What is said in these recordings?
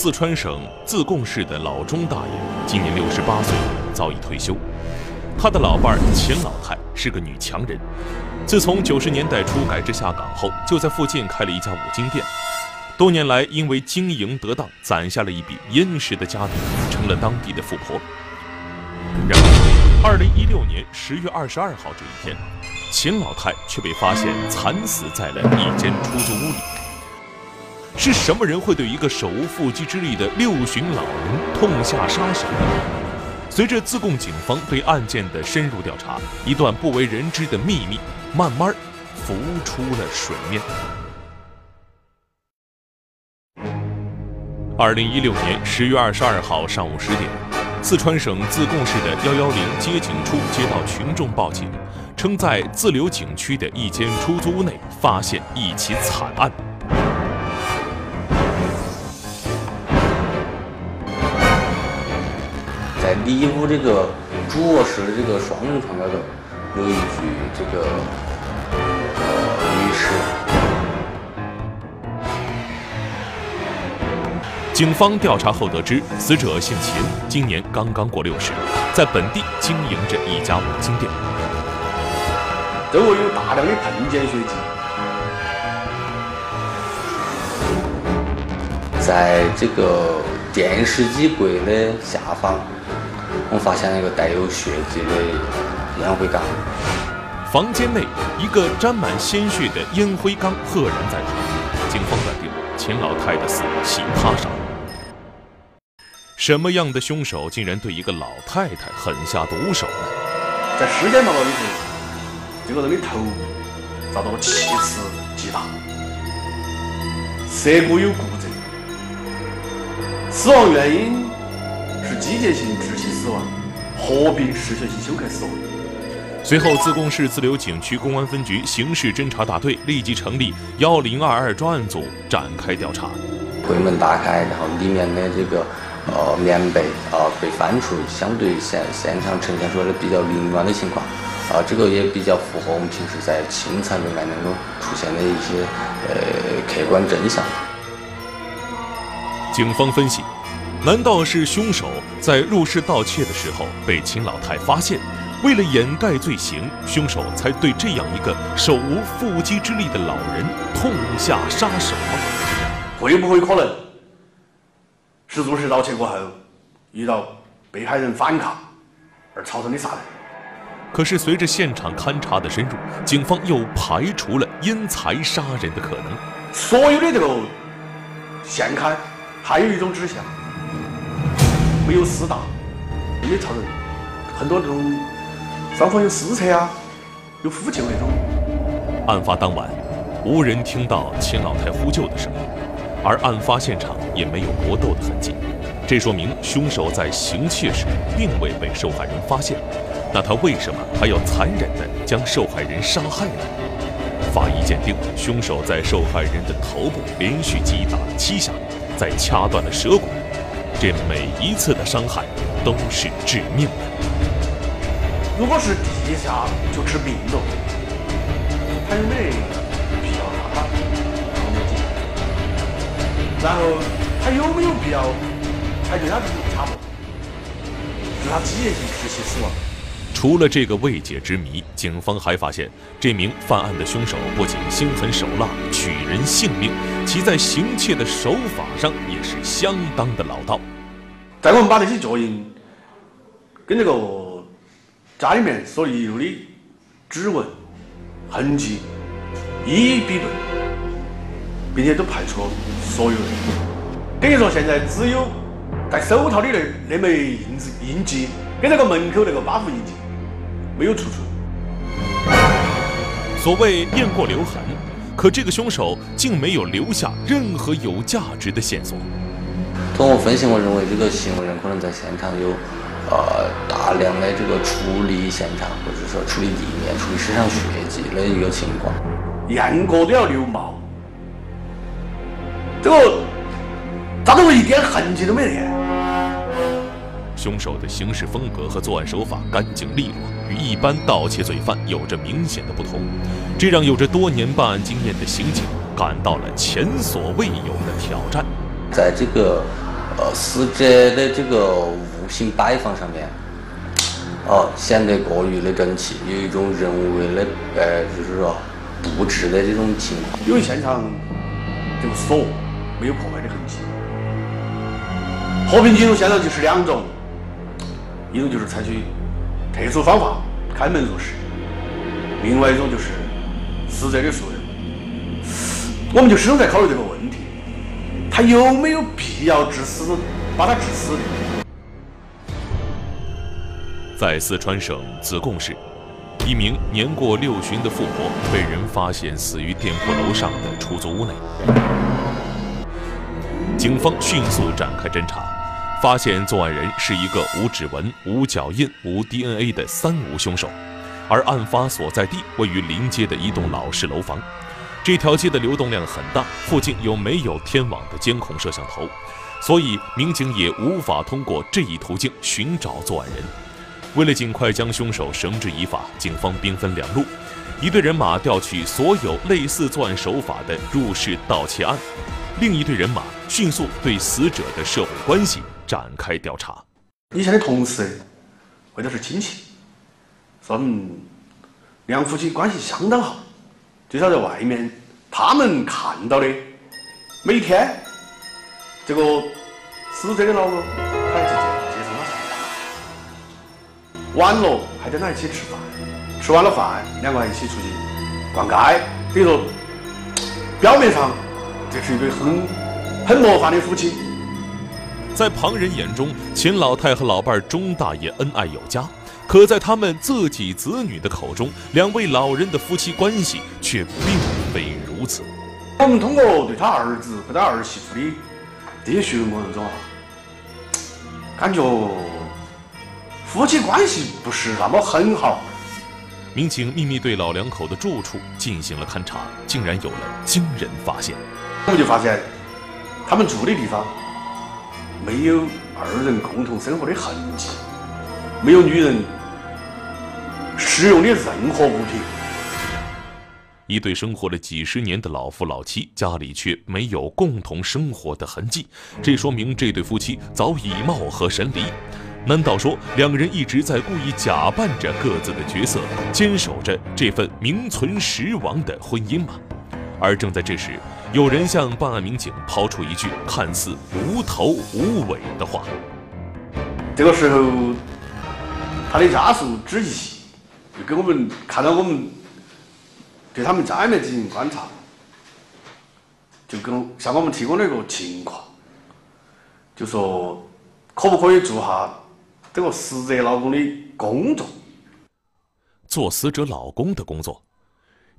四川省自贡市的老钟大爷，今年六十八岁，早已退休。他的老伴儿秦老太是个女强人，自从九十年代初改制下岗后，就在附近开了一家五金店。多年来，因为经营得当，攒下了一笔殷实的家底，成了当地的富婆。然而，二零一六年十月二十二号这一天，秦老太却被发现惨死在了一间出租屋里。是什么人会对一个手无缚鸡之力的六旬老人痛下杀手呢？随着自贡警方对案件的深入调查，一段不为人知的秘密慢慢浮出了水面。二零一六年十月二十二号上午十点，四川省自贡市的幺幺零接警处接到群众报警，称在自流景区的一间出租屋内发现一起惨案。在里屋这个主卧室的这个双人床那头，有一具这个呃女尸。警方调查后得知，死者姓秦，今年刚刚过六十，在本地经营着一家五金店。周围有大量的喷溅血迹，在这个电视机柜的下方。我们发现了一个带有血迹的烟灰缸。房间内，一个沾满鲜血的烟灰缸赫然在旁。警方断定，秦老太的死系他杀。什么样的凶手竟然对一个老太太狠下毒手呢？在尸检报告里头，这个人的头部遭到了七次击打，舌骨有骨折，死亡原因是机械性窒息。死亡，合并失血性休克死亡。随后，自贡市自流井区公安分局刑事侦查大队立即成立幺零二二专案组展开调查。柜门打开，然后里面的这个呃棉被啊被翻出，相对现现场呈现出来的比较凌乱的情况啊，这个也比较符合我们平时在清残命案当中出现的一些呃客观真相。警方分析。难道是凶手在入室盗窃的时候被秦老太发现，为了掩盖罪行，凶手才对这样一个手无缚鸡之力的老人痛下杀手吗？会不会可能是入室盗窃过后遇到被害人反抗而造成的杀人？可是随着现场勘查的深入，警方又排除了因财杀人的可能。所有的这个现勘，还有一种指向。没有厮打，没有吵人，很多那种双方有私车啊，有呼救那种。案发当晚，无人听到秦老太呼救的声音，而案发现场也没有搏斗的痕迹，这说明凶手在行窃时并未被受害人发现。那他为什么还要残忍地将受害人杀害呢？法医鉴定，凶手在受害人的头部连续击打了七下，再掐断了舌骨。这每一次的伤害都是致命的。如果是第一下就致命了，他有没必要让他？然后他有没有必要他对他自己查嘛，就他职业性窒息死亡？除了这个未解之谜，警方还发现，这名犯案的凶手不仅心狠手辣、取人性命，其在行窃的手法上也是相当的老道。在我们把这些脚印跟这个家里面所遗留的指纹痕迹一一比对，并且都排除了所有人，等于说现在只有戴手套的那那枚印子印记跟那个门口那个八户印记。没有出处。所谓雁过留痕，可这个凶手竟没有留下任何有价值的线索。通过分析，我认为这个行为人可能在现场有呃大量的这个处理现场，或者说处理地面、处理身上血迹的一个情况。雁过都要留毛，这个咋都一点痕迹都没得？凶手的行事风格和作案手法干净利落，与一般盗窃罪犯有着明显的不同，这让有着多年办案经验的刑警感到了前所未有的挑战。在这个呃死者的这个物品摆放上面，哦显得过于的整齐，有一种人为的呃就是说布置的这种情况。因为现场这个锁没有破坏的痕迹。和平进入现场就是两种，一种就是采取特殊方法开门入室，另外一种就是死者的熟人。我们就始终在考虑这个问题，他有没有必要致死，把他致死的？在四川省自贡市，一名年过六旬的富婆被人发现死于店铺楼上的出租屋内。警方迅速展开侦查，发现作案人是一个无指纹、无脚印、无 DNA 的“三无”凶手，而案发所在地位于临街的一栋老式楼房。这条街的流动量很大，附近又没有天网的监控摄像头，所以民警也无法通过这一途径寻找作案人。为了尽快将凶手绳之以法，警方兵分两路：一队人马调取所有类似作案手法的入室盗窃案，另一队人马迅速对死者的社会关系展开调查。以前的同事或者是亲戚，说我们两夫妻关系相当好。至少在外面，他们看到的每天，这个死者的老公他要去接接送他上班，晚了还在那一起吃饭，吃完了饭两个人一起出去逛街，等于说表面上这是一对很很模范的夫妻。在旁人眼中，秦老太和老伴儿钟大爷恩爱有加。可在他们自己子女的口中，两位老人的夫妻关系却并非如此。我们通过对他儿子和他儿媳妇的这些询问过程中啊，感觉夫妻关系不是那么很好。民警秘密对老两口的住处进行了勘查，竟然有了惊人发现。我们就发现，他们住的地方没有二人共同生活的痕迹，没有女人。使用的任何物品。一对生活了几十年的老夫老妻，家里却没有共同生活的痕迹，这说明这对夫妻早已貌合神离。难道说两人一直在故意假扮着各自的角色，坚守着这份名存实亡的婚姻吗？而正在这时，有人向办案民警抛出一句看似无头无尾的话。这个时候，他的家属之一。就给我们看到我们对他们家里面进行观察，就跟向我们提供了一个情况，就说可不可以做下这个死者老公的工作？做死者老公的工作，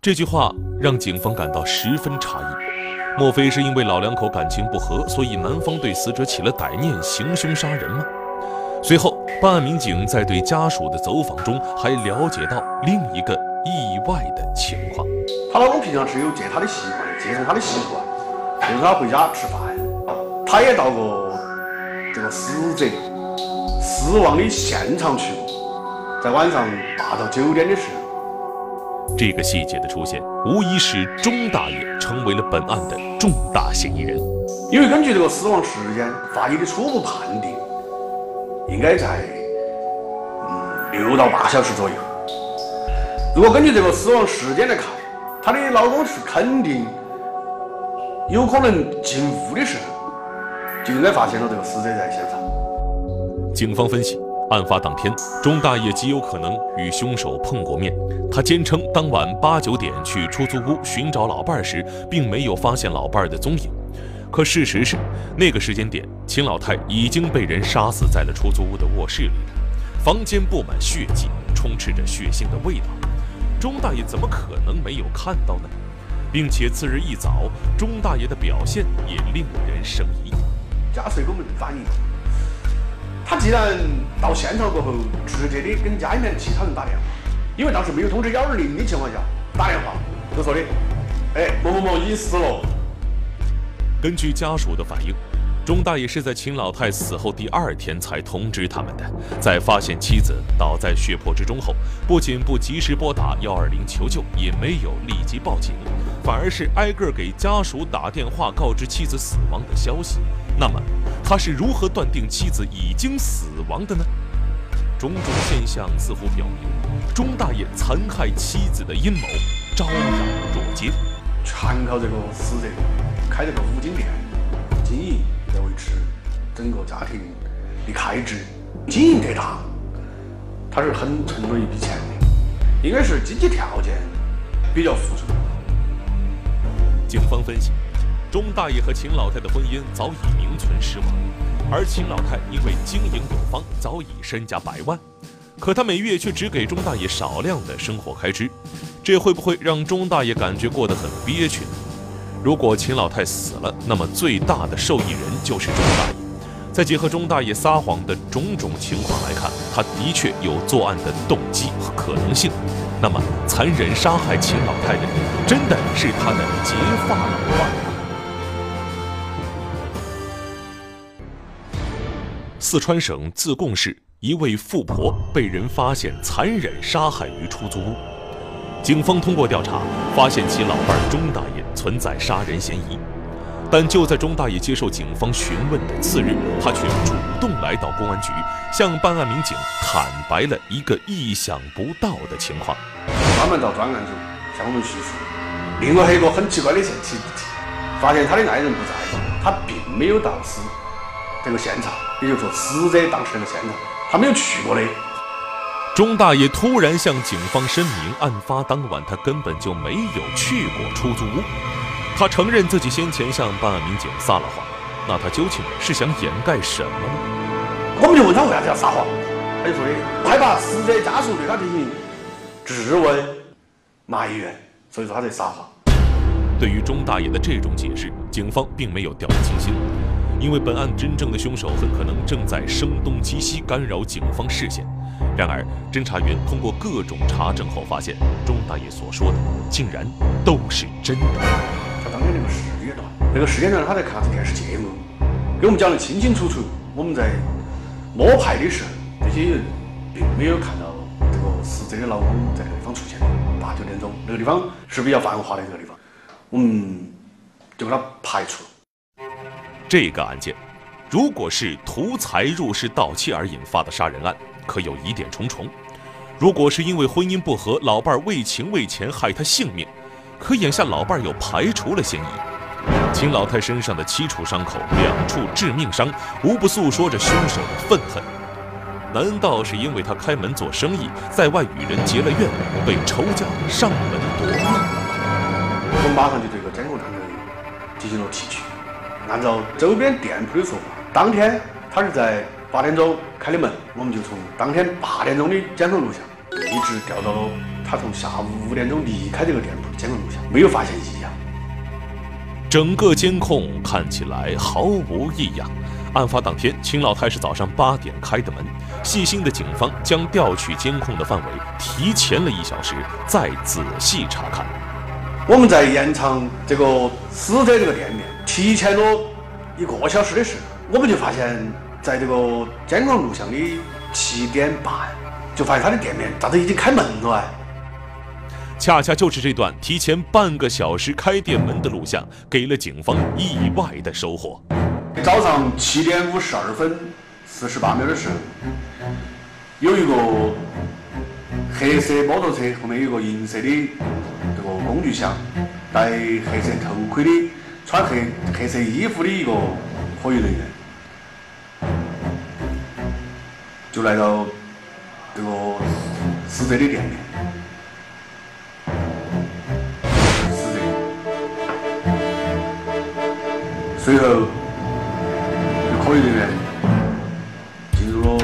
这句话让警方感到十分诧异。莫非是因为老两口感情不和，所以男方对死者起了歹念，行凶杀人吗？随后，办案民警在对家属的走访中，还了解到另一个意外的情况。她老公平常是有接她的习惯，接送她的习惯，接送她回家吃饭。他也到过这个死者死亡的现场去，在晚上八到九点的时候。这个细节的出现，无疑使钟大爷成为了本案的重大嫌疑人。因为根据这个死亡时间，法医的初步判定。应该在嗯六到八小时左右。如果根据这个死亡时间来看，她的老公是肯定有可能进屋的时候，就应该发现了这个死者在现场。警方分析，案发当天，钟大爷极有可能与凶手碰过面。他坚称当晚八九点去出租屋寻找老伴儿时，并没有发现老伴儿的踪影。可事实是，那个时间点，秦老太已经被人杀死在了出租屋的卧室里。房间布满血迹，充斥着血腥的味道。钟大爷怎么可能没有看到呢？并且次日一早，钟大爷的表现也令人生疑。家属给我们反映，他既然到现场过后，直接的跟家里面其他人打电话，因为当时没有通知幺二零的情况下打电话，就说的，哎，某某某已经死了。根据家属的反映，钟大爷是在秦老太死后第二天才通知他们的。在发现妻子倒在血泊之中后，不仅不及时拨打幺二零求救，也没有立即报警，反而是挨个给家属打电话告知妻子死亡的消息，那么他是如何断定妻子已经死亡的呢？种种现象似乎表明，钟大爷残害妻子的阴谋昭然若揭。全靠这个死者开这个五金店经营来维持整个家庭的开支，经营得大，他是很存了一笔钱的，应该是经济条件比较富足。警方分析，钟大爷和秦老太的婚姻早已名存实亡，而秦老太因为经营有方，早已身家百万，可她每月却只给钟大爷少量的生活开支。这会不会让钟大爷感觉过得很憋屈呢？如果秦老太死了，那么最大的受益人就是钟大爷。再结合钟大爷撒谎的种种情况来看，他的确有作案的动机和可能性。那么，残忍杀害秦老太的人，真的是他的结发老伴四川省自贡市一位富婆被人发现残忍杀害于出租屋。警方通过调查，发现其老伴钟大爷存在杀人嫌疑，但就在钟大爷接受警方询问的次日，他却主动来到公安局，向办案民警坦白了一个意想不到的情况。专门到专案组向我们叙述。另外还有一个很奇怪的现题，发现他的爱人不在，他并没有到死这个现场，也就是说死者当时那个现场，他没有去过的。钟大爷突然向警方声明，案发当晚他根本就没有去过出租屋。他承认自己先前向办案民警撒了谎，那他究竟是想掩盖什么呢？我们就问他为啥子要撒谎，他就说的害怕死者家属对他进行质问、埋怨，所以说他在撒谎。对于钟大爷的这种解释，警方并没有掉以轻心，因为本案真正的凶手很可能正在声东击西，干扰警方视线。然而，侦查员通过各种查证后发现，钟大爷所说的竟然都是真的。他当天那个时间段，那个时间段他在看啥子电视节目，给我们讲的清清楚楚。我们在摸排的时候，这些人并没有看到这个死者的老公在那个地方出现。八九点钟，那个地方是比较繁华的这个地方，我们就把它排除了。这个案件，如果是图财入室盗窃而引发的杀人案。可有疑点重重。如果是因为婚姻不和，老伴儿为情为钱害他性命，可眼下老伴儿又排除了嫌疑。秦老太身上的七处伤口，两处致命伤，无不诉说着凶手的愤恨。难道是因为他开门做生意，在外与人结了怨，被仇家上门夺命？我们马上就对这个监控探头进行了提取。按照周边店铺的说法，当天他是在。八点钟开的门，我们就从当天八点钟的监控录像，一直调到了他从下午五点钟离开这个店铺的监控录像，没有发现异样。整个监控看起来毫无异样。案发当天，秦老太是早上八点开的门。细心的警方将调取监控的范围提前了一小时，再仔细查看。我们在延长这个死者这个店面提前了一个小时的时候，我们就发现。在这个监控录像的七点半，就发现他的店面咋都已经开门了哎！恰恰就是这段提前半个小时开店门的录像，给了警方意外的收获。早上七点五十二分四十八秒的时候，有一个黑色摩托车后面有个银色的这个工具箱，戴黑色头盔的、穿黑黑色衣服的一个可疑人员。就来到这个死者的店面，死者，随后有可疑人员进入了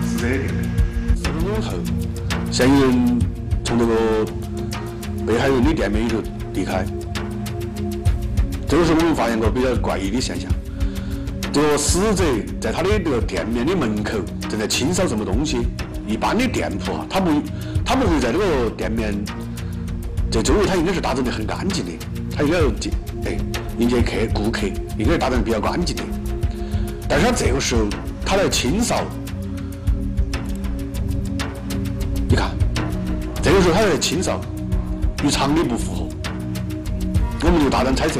死者的店面。十分钟后，嫌疑人从这个被害人的店面里头离开。这个时候我们发现个比较怪异的现象。这个死者在他的这个店面的门口正在清扫什么东西。一般的店铺啊，他不他不会在这个店面这周围，他应该是打整的很干净的，他应该要接哎迎接客顾客，应该是打整比较干净的。但是他这个时候他来清扫，你看，这个时候他在清扫，与常理不符合，我们就大胆猜测。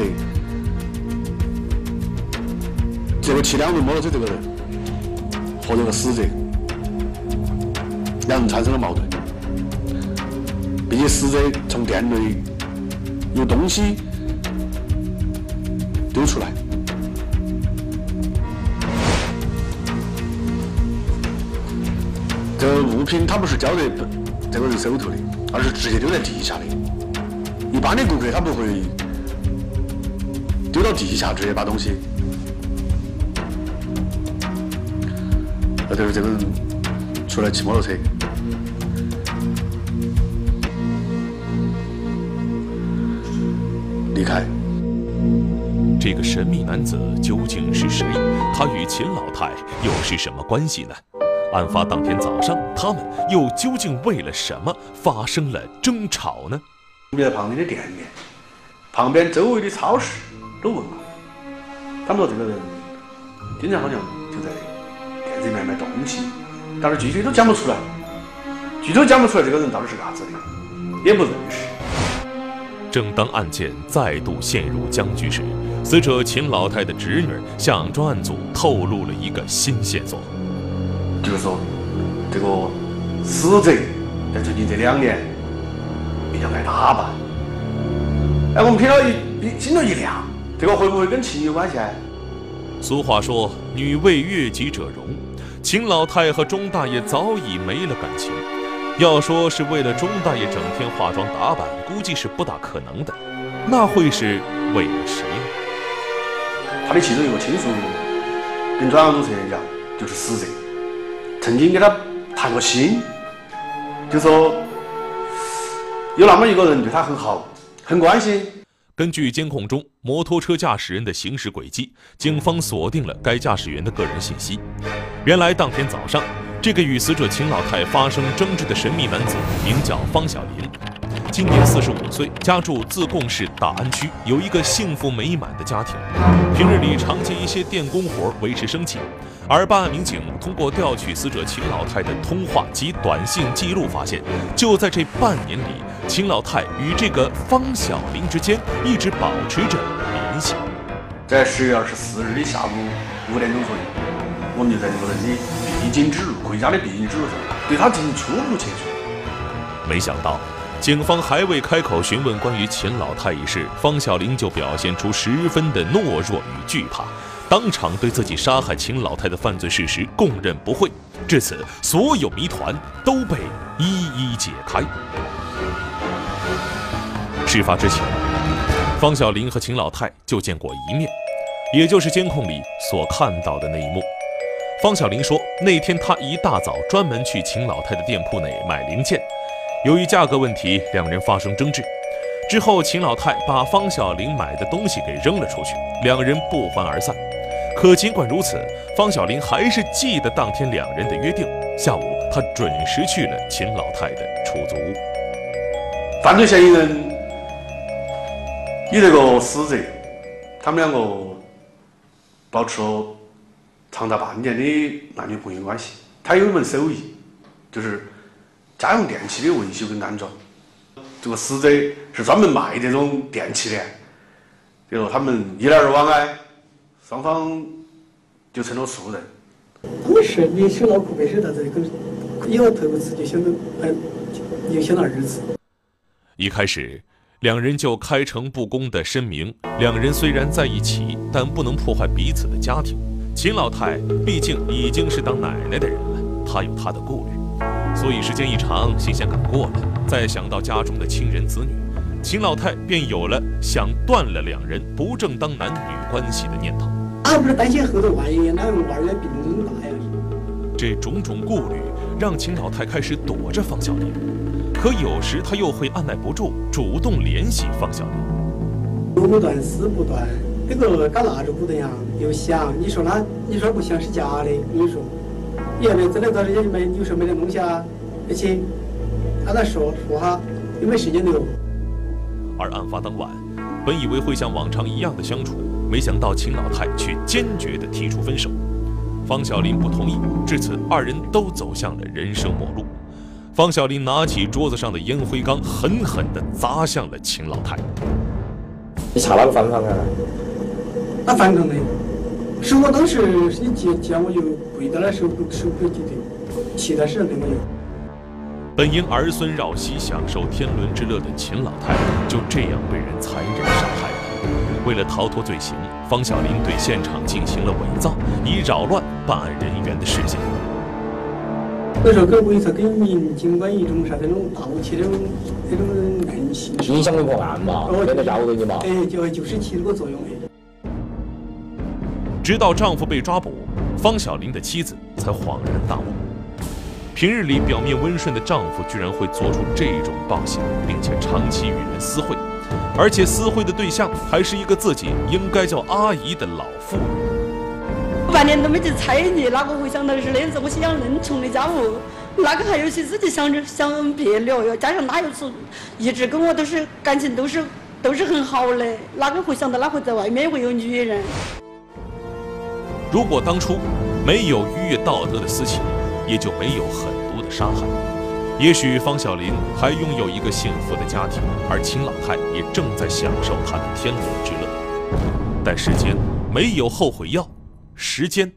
这个骑两轮摩托车这个人和这个死者两人产生了矛盾，并且死者从店内有东西丢出来。这个物品他不是交给这个人手头的，而是直接丢在地下的。一般的顾客他不会丢到地下直接把东西。就是这个人出来骑摩托车离开。这个神秘男子究竟是谁？他与秦老太又是什么关系呢？案发当天早上，他们又究竟为了什么发生了争吵呢？我们在旁边的店面，旁边周围的超市都问过，他们说这个人经常好像里面卖东西，但是具体都讲不出来，具体都讲不出来这个人到底是干啥子的，也不认识。正当案件再度陷入僵局时，死者秦老太的侄女向专案组透露了一个新线索。就是说，这个死者在最近这两年比较爱打扮。哎，我们听到一心头一亮，这个会不会跟情有关系？俗话说“女为悦己者容”，秦老太和钟大爷早已没了感情。要说是为了钟大爷整天化妆打扮，估计是不大可能的。那会是为了谁？他的其中一个亲属跟专案组成员讲，就是死者。曾经给他谈过心，就说有那么一个人对他很好，很关心。根据监控中摩托车驾驶人的行驶轨迹，警方锁定了该驾驶员的个人信息。原来当天早上，这个与死者秦老太发生争执的神秘男子名叫方小林，今年四十五岁，家住自贡市大安区，有一个幸福美满的家庭，平日里常接一些电工活维持生计。而办案民警通过调取死者秦老太的通话及短信记录，发现，就在这半年里，秦老太与这个方小林之间一直保持着联系。在十月二十四日的下午五点钟左右，我们就在这个人的必经之路，回家的必经之路上，对他进行初步接触。没想到，警方还未开口询问关于秦老太一事，方小林就表现出十分的懦弱与惧怕。当场对自己杀害秦老太的犯罪事实供认不讳，至此，所有谜团都被一一解开。事发之前，方小林和秦老太就见过一面，也就是监控里所看到的那一幕。方小林说，那天他一大早专门去秦老太的店铺内买零件，由于价格问题，两人发生争执。之后，秦老太把方小林买的东西给扔了出去，两人不欢而散。可尽管如此，方小林还是记得当天两人的约定。下午，他准时去了秦老太的出租屋。犯罪嫌疑人与这个死者，他们两个保持了长达半年的男女朋友关系。他有一门手艺，就是家用电器的维修跟安装。这个死者是专门卖这种电器的，比如他们一来二往哎。双方就成了熟人。不是，你手脑壳没事，但是跟以后头一次就想着哎，又想到儿子。一开始，两人就开诚布公地声明，两人虽然在一起，但不能破坏彼此的家庭。秦老太毕竟已经是当奶奶的人了，她有她的顾虑，所以时间一长，新鲜感过了，再想到家中的亲人子女。秦老太便有了想断了两人不正当男女关系的念头。那不是担心后头万一那个娃儿的病那么大呀？这种种顾虑让秦老太开始躲着方小林，可有时她又会按耐不住，主动联系方小林。不不断，丝不断，这个赶蜡烛不得样，又响。你说那，你说不想是假的？我跟你说，你要不真的到这里没，有时候没得东西啊，而且按他说说哈，又没时间留。而案发当晚，本以为会像往常一样的相处，没想到秦老太却坚决地提出分手。方小林不同意，至此二人都走向了人生末路。方小林拿起桌子上的烟灰缸，狠狠地砸向了秦老太。你查哪个反抗啊？那反抗的，是我当时一见见我就跪在那手手口低头，其他事都没有。本应儿孙绕膝享受天伦之乐的秦老太，就这样被人残忍杀害了。为了逃脱罪行，方小林对现场进行了伪造，以扰乱办案人员的视线。那时候给伪造给民警官一种啥那种盗窃那种那种暗信，影响了破案嘛，哦给他绕着你嘛。哎，就就是起这个作用哎。直到丈夫被抓捕，方小林的妻子才恍然大悟：平日里表面温顺的丈夫，居然会做出这种暴行，并且长期与人私会，而且私会的对象还是一个自己应该叫阿姨的老妇人。半年都没去猜疑，哪个会想到是那样子？我心想，恁穷的家务，哪个还有心思去想着想别扭？又加上他又是一直跟我都是感情都是都是很好的，哪个会想到他会在外面会有女人？如果当初没有逾越道德的私情，也就没有很多的杀害。也许方小林还拥有一个幸福的家庭，而秦老太也正在享受他的天伦之乐。但时间没有后悔药，时间